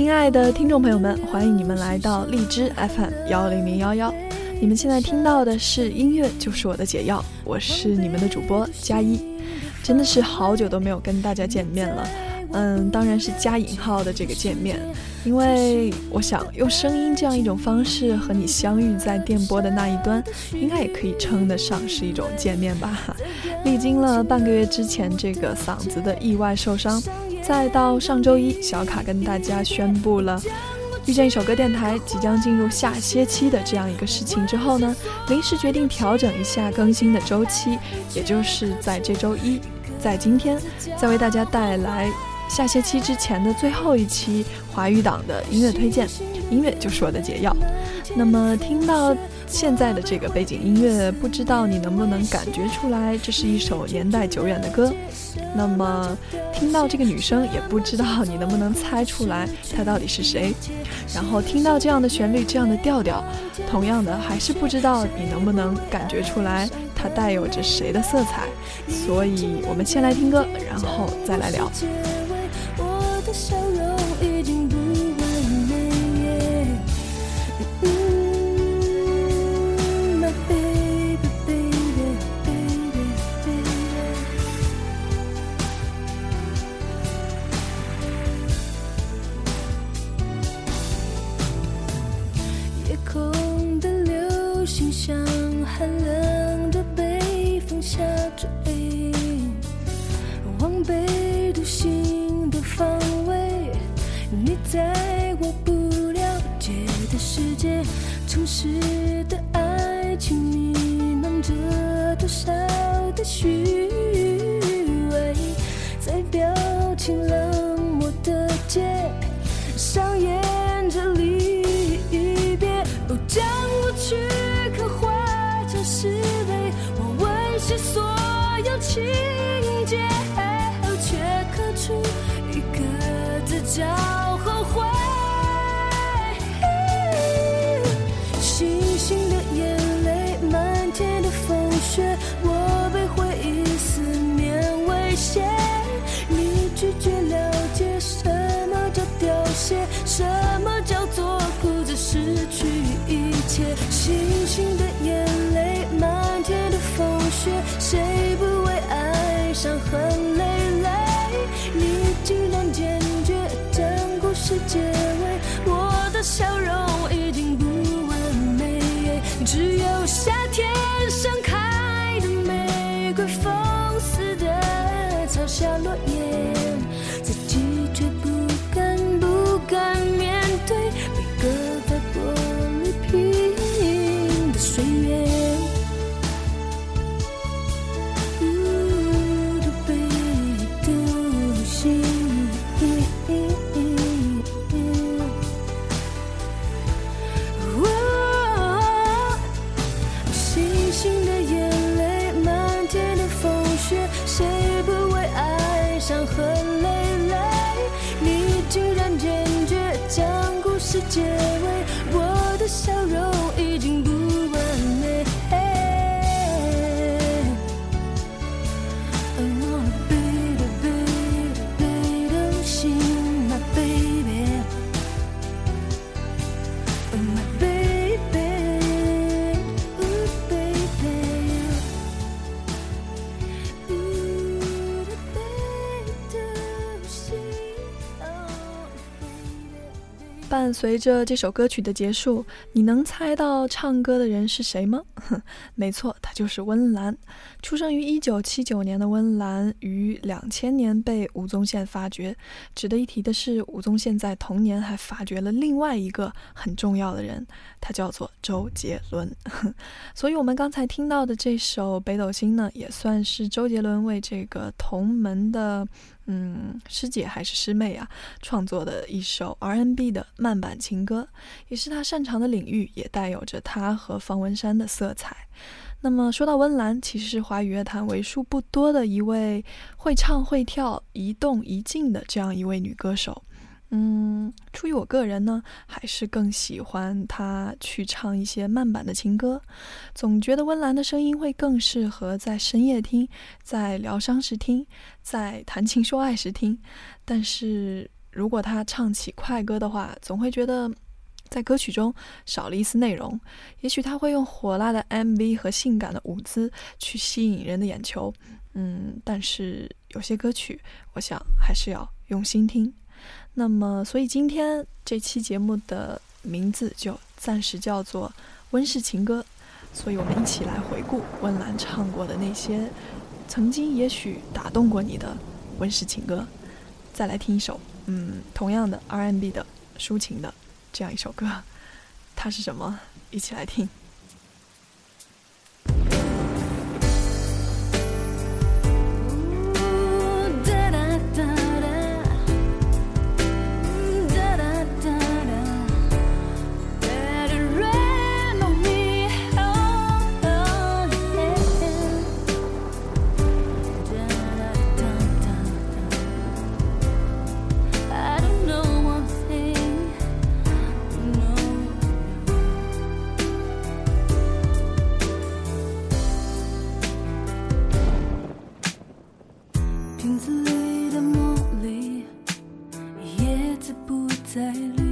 亲爱的听众朋友们，欢迎你们来到荔枝 FM 幺零零幺幺。你们现在听到的是音乐就是我的解药，我是你们的主播佳一。真的是好久都没有跟大家见面了，嗯，当然是加引号的这个见面，因为我想用声音这样一种方式和你相遇在电波的那一端，应该也可以称得上是一种见面吧。历经了半个月之前这个嗓子的意外受伤。再到上周一，小卡跟大家宣布了遇见一首歌电台即将进入下歇期的这样一个事情之后呢，临时决定调整一下更新的周期，也就是在这周一，在今天再为大家带来下歇期之前的最后一期华语档的音乐推荐。音乐就是我的解药。那么听到。现在的这个背景音乐，不知道你能不能感觉出来，这是一首年代久远的歌。那么听到这个女生，也不知道你能不能猜出来她到底是谁。然后听到这样的旋律，这样的调调，同样的还是不知道你能不能感觉出来它带有着谁的色彩。所以我们先来听歌，然后再来聊。借我随着这首歌曲的结束，你能猜到唱歌的人是谁吗？没错，他就是温岚。出生于一九七九年的温岚，于两千年被吴宗宪发掘。值得一提的是，吴宗宪在同年还发掘了另外一个很重要的人，他叫做周杰伦。所以，我们刚才听到的这首《北斗星》呢，也算是周杰伦为这个同门的。嗯，师姐还是师妹啊，创作的一首 R&B 的慢板情歌，也是她擅长的领域，也带有着他和方文山的色彩。那么说到温岚，其实是华语乐坛为数不多的一位会唱会跳、一动一静的这样一位女歌手。嗯，出于我个人呢，还是更喜欢他去唱一些慢板的情歌，总觉得温岚的声音会更适合在深夜听，在疗伤时听，在谈情说爱时听。但是如果他唱起快歌的话，总会觉得在歌曲中少了一丝内容。也许他会用火辣的 MV 和性感的舞姿去吸引人的眼球，嗯，但是有些歌曲，我想还是要用心听。那么，所以今天这期节目的名字就暂时叫做温室情歌。所以我们一起来回顾温岚唱过的那些曾经也许打动过你的温室情歌，再来听一首，嗯，同样的 R&B 的抒情的这样一首歌，它是什么？一起来听。在路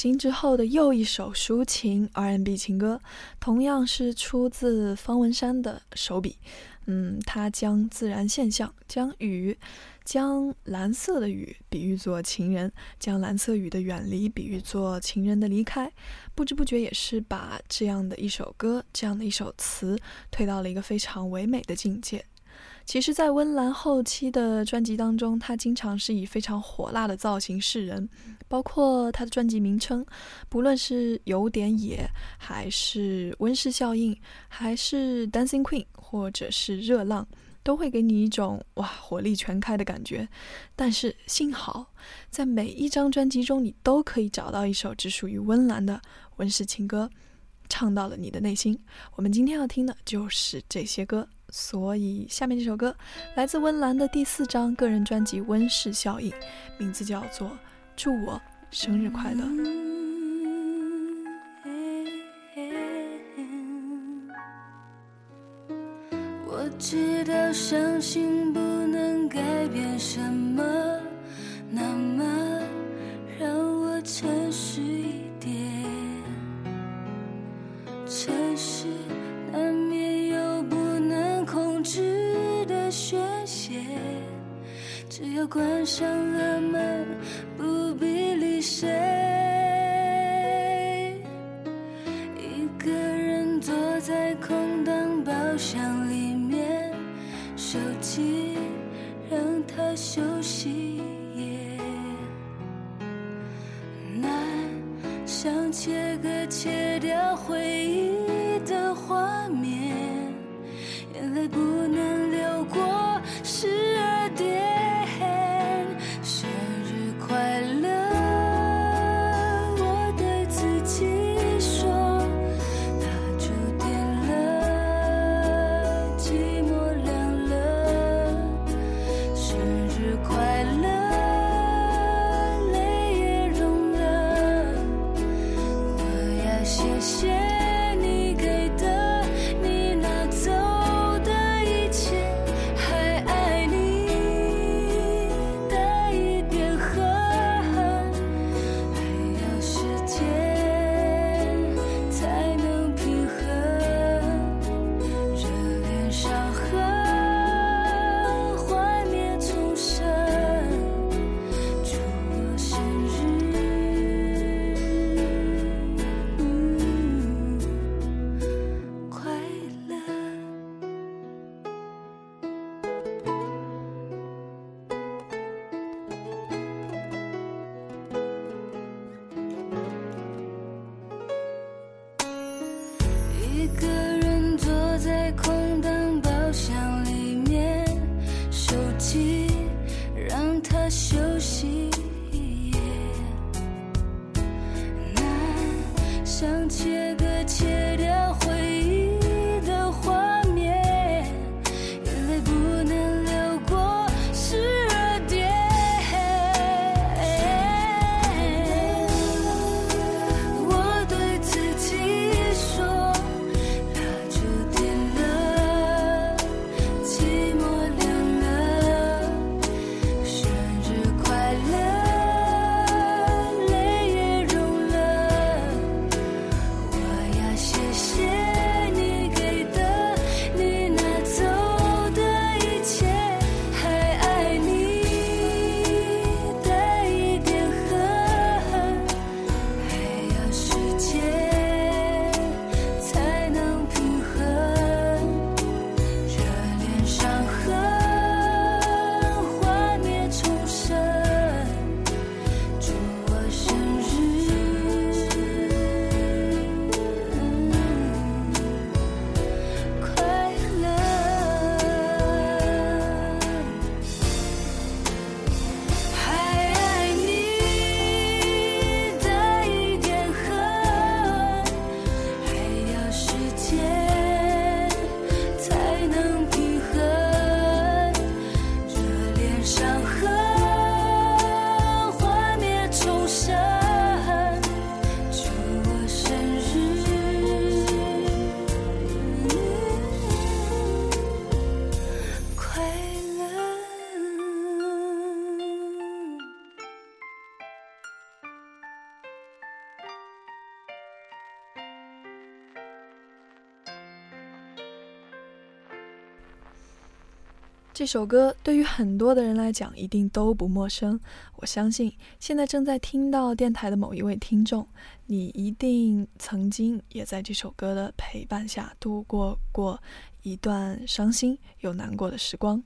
继《北斗星》之后的又一首抒情 R N B 情歌，同样是出自方文山的手笔。嗯，他将自然现象，将雨，将蓝色的雨比喻作情人，将蓝色雨的远离比喻作情人的离开。不知不觉也是把这样的一首歌，这样的一首词，推到了一个非常唯美的境界。其实，在温岚后期的专辑当中，她经常是以非常火辣的造型示人，包括她的专辑名称，不论是有点野，还是温室效应，还是 Dancing Queen，或者是热浪，都会给你一种哇火力全开的感觉。但是幸好，在每一张专辑中，你都可以找到一首只属于温岚的温室情歌，唱到了你的内心。我们今天要听的就是这些歌。所以，下面这首歌来自温岚的第四张个人专辑《温室效应》，名字叫做《祝我生日快乐》。我知道伤心不能改变什么，那么只要关上了门，不必理谁。一个人坐在空荡包厢里面，手机让它休息。难想切割切这首歌对于很多的人来讲一定都不陌生。我相信现在正在听到电台的某一位听众，你一定曾经也在这首歌的陪伴下度过过一段伤心又难过的时光。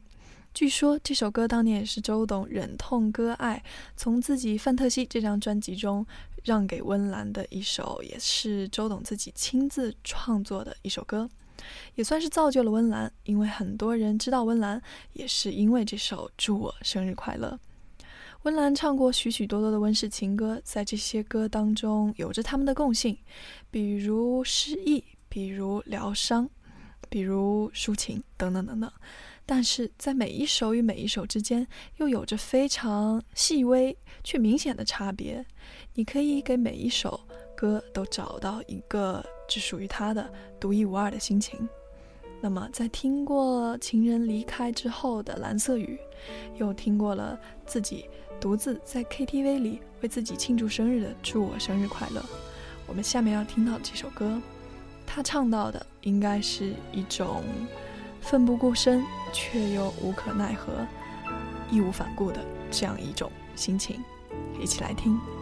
据说这首歌当年也是周董忍痛割爱，从自己《范特西》这张专辑中让给温岚的一首，也是周董自己亲自创作的一首歌。也算是造就了温岚，因为很多人知道温岚，也是因为这首《祝我生日快乐》。温岚唱过许许多多的温室情歌，在这些歌当中有着他们的共性，比如失意，比如疗伤，比如抒情等等等等。但是在每一首与每一首之间，又有着非常细微却明显的差别。你可以给每一首歌都找到一个。只属于他的独一无二的心情。那么，在听过情人离开之后的蓝色雨，又听过了自己独自在 KTV 里为自己庆祝生日的《祝我生日快乐》，我们下面要听到这首歌，他唱到的应该是一种奋不顾身却又无可奈何、义无反顾的这样一种心情，一起来听。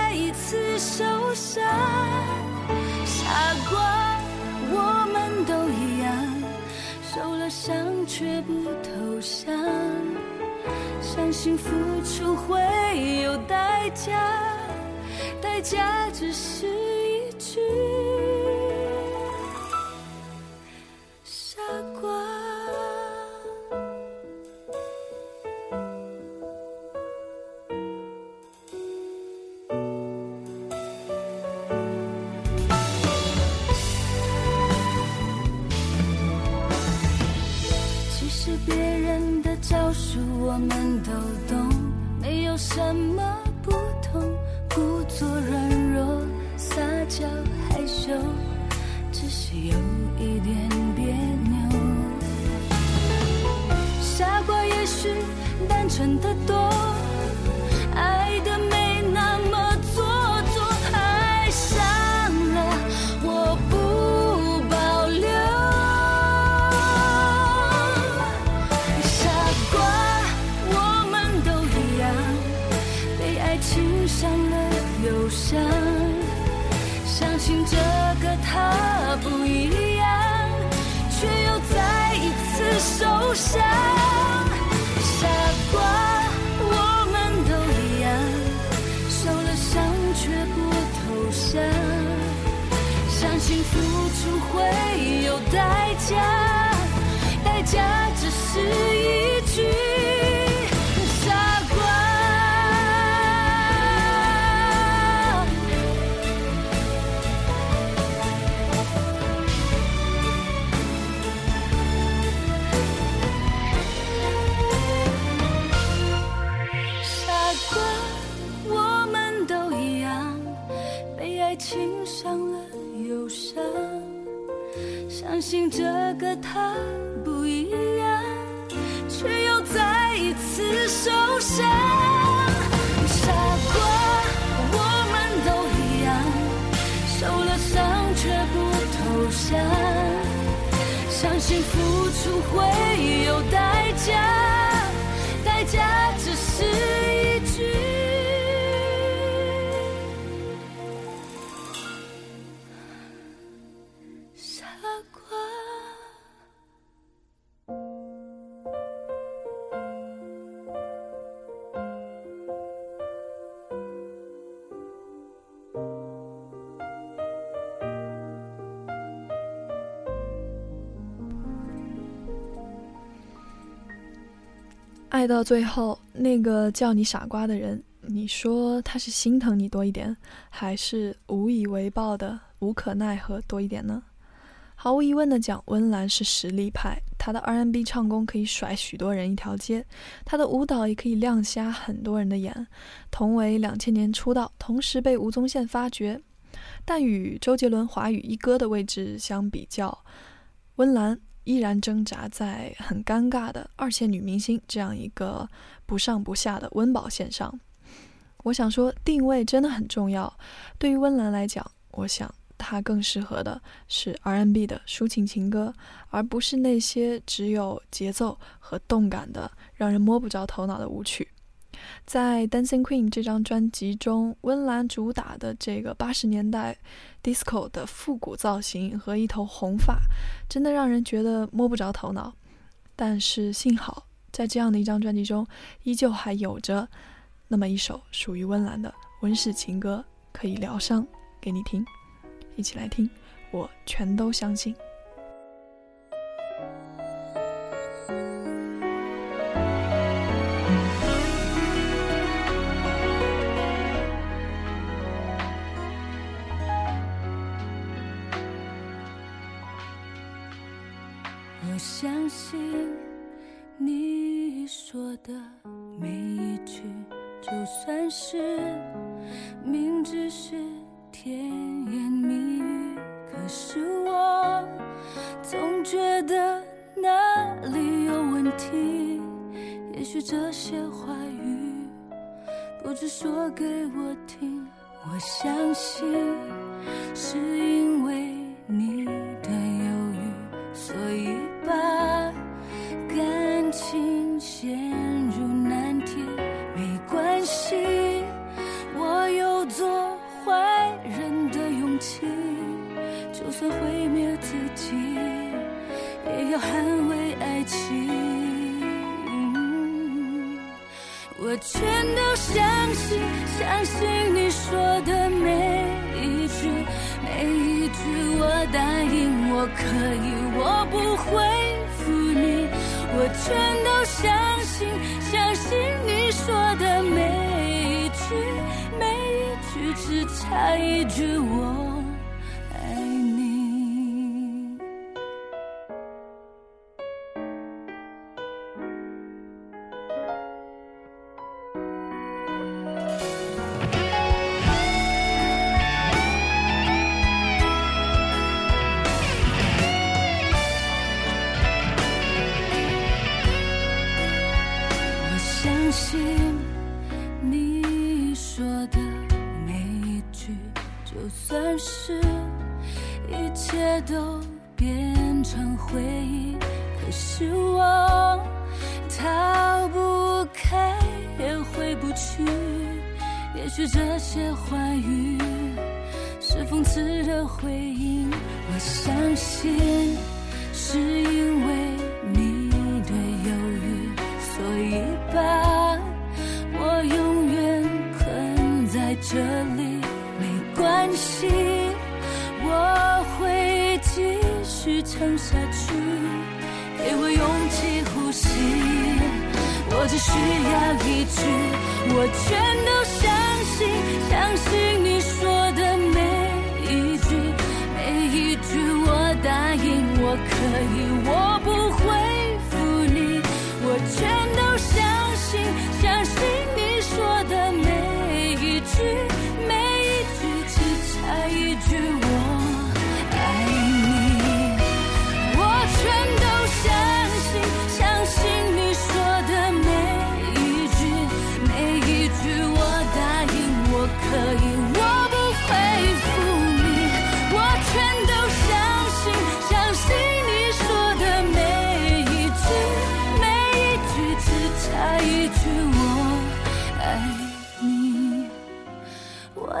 次受伤。傻瓜，我们都一样，受了伤却不投降，相信付出会有代价，代价只是一句。我们都懂，没有什么不同，故作软弱，撒娇，害羞，只是有一点别扭。傻瓜，也许单纯的多。相信付出会有代价，代价只是一。相信这个他不一样却又再一次受伤。傻瓜我们都一样受了伤却不投降。相信付出会爱到最后，那个叫你傻瓜的人，你说他是心疼你多一点，还是无以为报的无可奈何多一点呢？毫无疑问的讲，温岚是实力派，她的 R&B 唱功可以甩许多人一条街，她的舞蹈也可以亮瞎很多人的眼。同为两千年出道，同时被吴宗宪发掘，但与周杰伦华语一哥的位置相比较，温岚。依然挣扎在很尴尬的二线女明星这样一个不上不下的温饱线上。我想说，定位真的很重要。对于温岚来讲，我想她更适合的是 R&B 的抒情情歌，而不是那些只有节奏和动感的、让人摸不着头脑的舞曲。在《Dancing Queen》这张专辑中，温岚主打的这个八十年代 disco 的复古造型和一头红发，真的让人觉得摸不着头脑。但是幸好，在这样的一张专辑中，依旧还有着那么一首属于温岚的温室情歌可以疗伤给你听。一起来听，我全都相信。说的每一句，就算是明知是甜言蜜语，可是我总觉得哪里有问题。也许这些话语不只说给我听，我相信是因为全都相信，相信你说的每一句，每一句我答应我可以，我不会负你。我全都相信，相信你说的每一句，每一句，只差一句我。我永远困在这里，没关系，我会继续撑下去，给我勇气呼吸。我只需要一句，我全都相信，相信你说的每一句，每一句我答应我可以，我不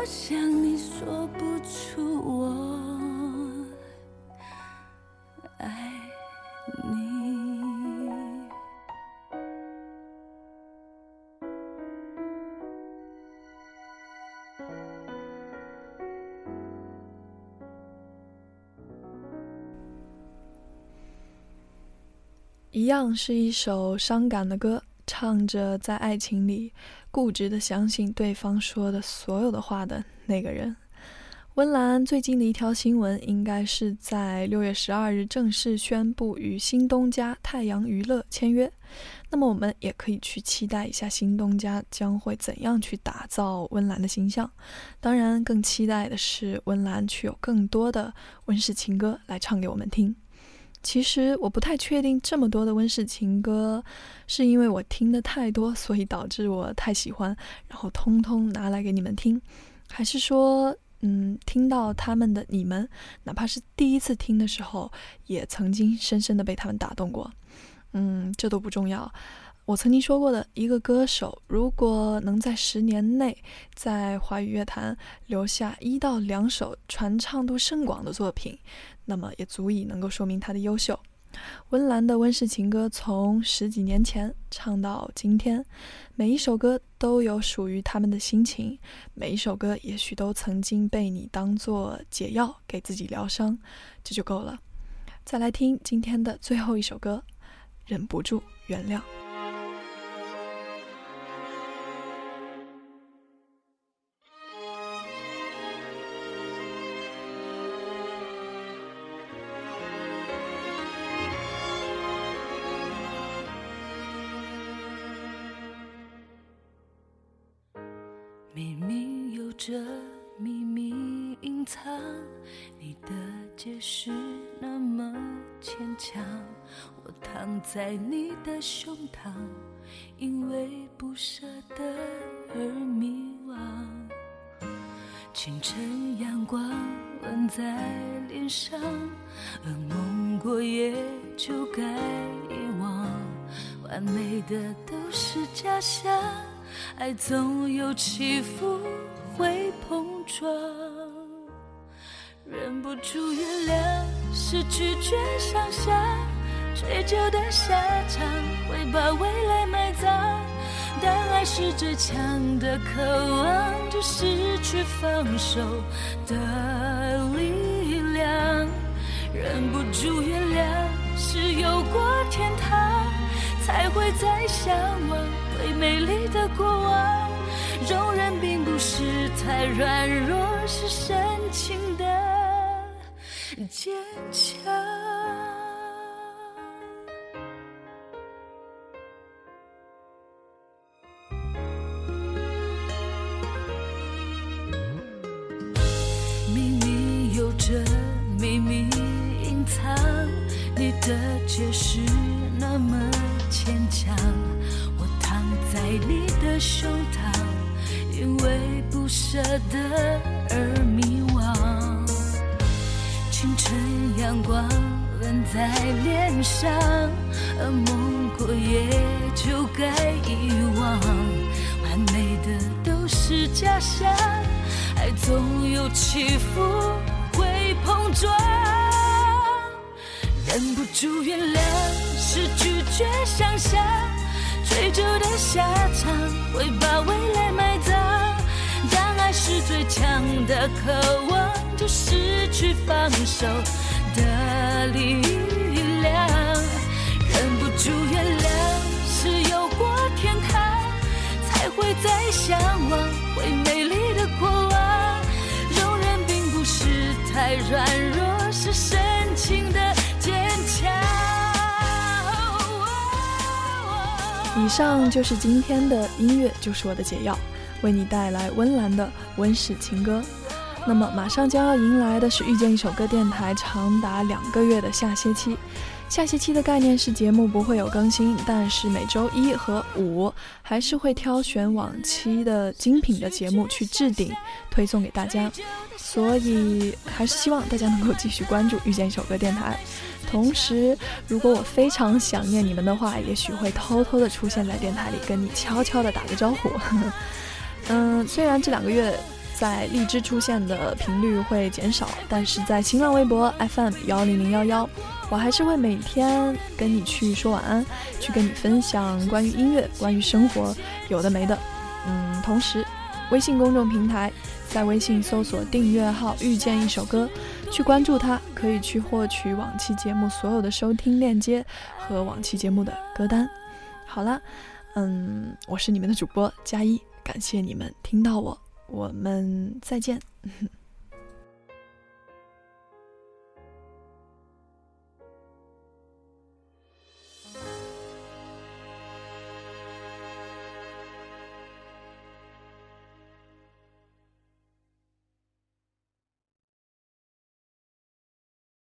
我想你说不出我爱你一样是一首伤感的歌。唱着在爱情里固执的相信对方说的所有的话的那个人。温岚最近的一条新闻，应该是在六月十二日正式宣布与新东家太阳娱乐签约。那么我们也可以去期待一下新东家将会怎样去打造温岚的形象。当然，更期待的是温岚去有更多的温室情歌来唱给我们听。其实我不太确定，这么多的温室情歌，是因为我听的太多，所以导致我太喜欢，然后通通拿来给你们听，还是说？嗯，听到他们的你们，哪怕是第一次听的时候，也曾经深深的被他们打动过。嗯，这都不重要。我曾经说过的，一个歌手如果能在十年内在华语乐坛留下一到两首传唱度甚广的作品，那么也足以能够说明他的优秀。温岚的温室情歌从十几年前唱到今天，每一首歌都有属于他们的心情，每一首歌也许都曾经被你当做解药给自己疗伤，这就够了。再来听今天的最后一首歌，忍不住原谅。明明有着秘密隐藏，你的解释那么牵强。我躺在你的胸膛，因为不舍得而迷惘。清晨阳光吻在脸上，噩梦过夜就该遗忘。完美的都是假象。爱总有起伏，会碰撞，忍不住原谅，是拒绝想象，追究的下场会把未来埋葬。但爱是最强的渴望，就失去放手的力量。忍不住原谅，是有过天堂，才会再向往。最美丽的过往，容忍并不是太软弱，是深情的坚强。舍得而迷惘。清晨阳光吻在脸上，噩梦过也就该遗忘。完美的都是假象，爱总有起伏，会碰撞。忍不住原谅，是拒绝想象。追逐的下场会把未来埋葬，爱是最强的渴望，就失去放手的力量。忍不住原谅，是有过天堂，才会再向往会美丽的过往。容忍并不是太软弱，是深情的坚强。以上就是今天的音乐，就是我的解药，为你带来温岚的温室情歌。那么，马上将要迎来的是遇见一首歌电台长达两个月的下歇期。下歇期的概念是节目不会有更新，但是每周一和五还是会挑选往期的精品的节目去置顶推送给大家。所以，还是希望大家能够继续关注遇见一首歌电台。同时，如果我非常想念你们的话，也许会偷偷的出现在电台里，跟你悄悄的打个招呼。嗯，虽然这两个月在荔枝出现的频率会减少，但是在新浪微博 FM 幺零零幺幺，我还是会每天跟你去说晚安，去跟你分享关于音乐、关于生活，有的没的。嗯，同时，微信公众平台。在微信搜索订阅号“遇见一首歌”，去关注它，可以去获取往期节目所有的收听链接和往期节目的歌单。好了，嗯，我是你们的主播佳一，感谢你们听到我，我们再见。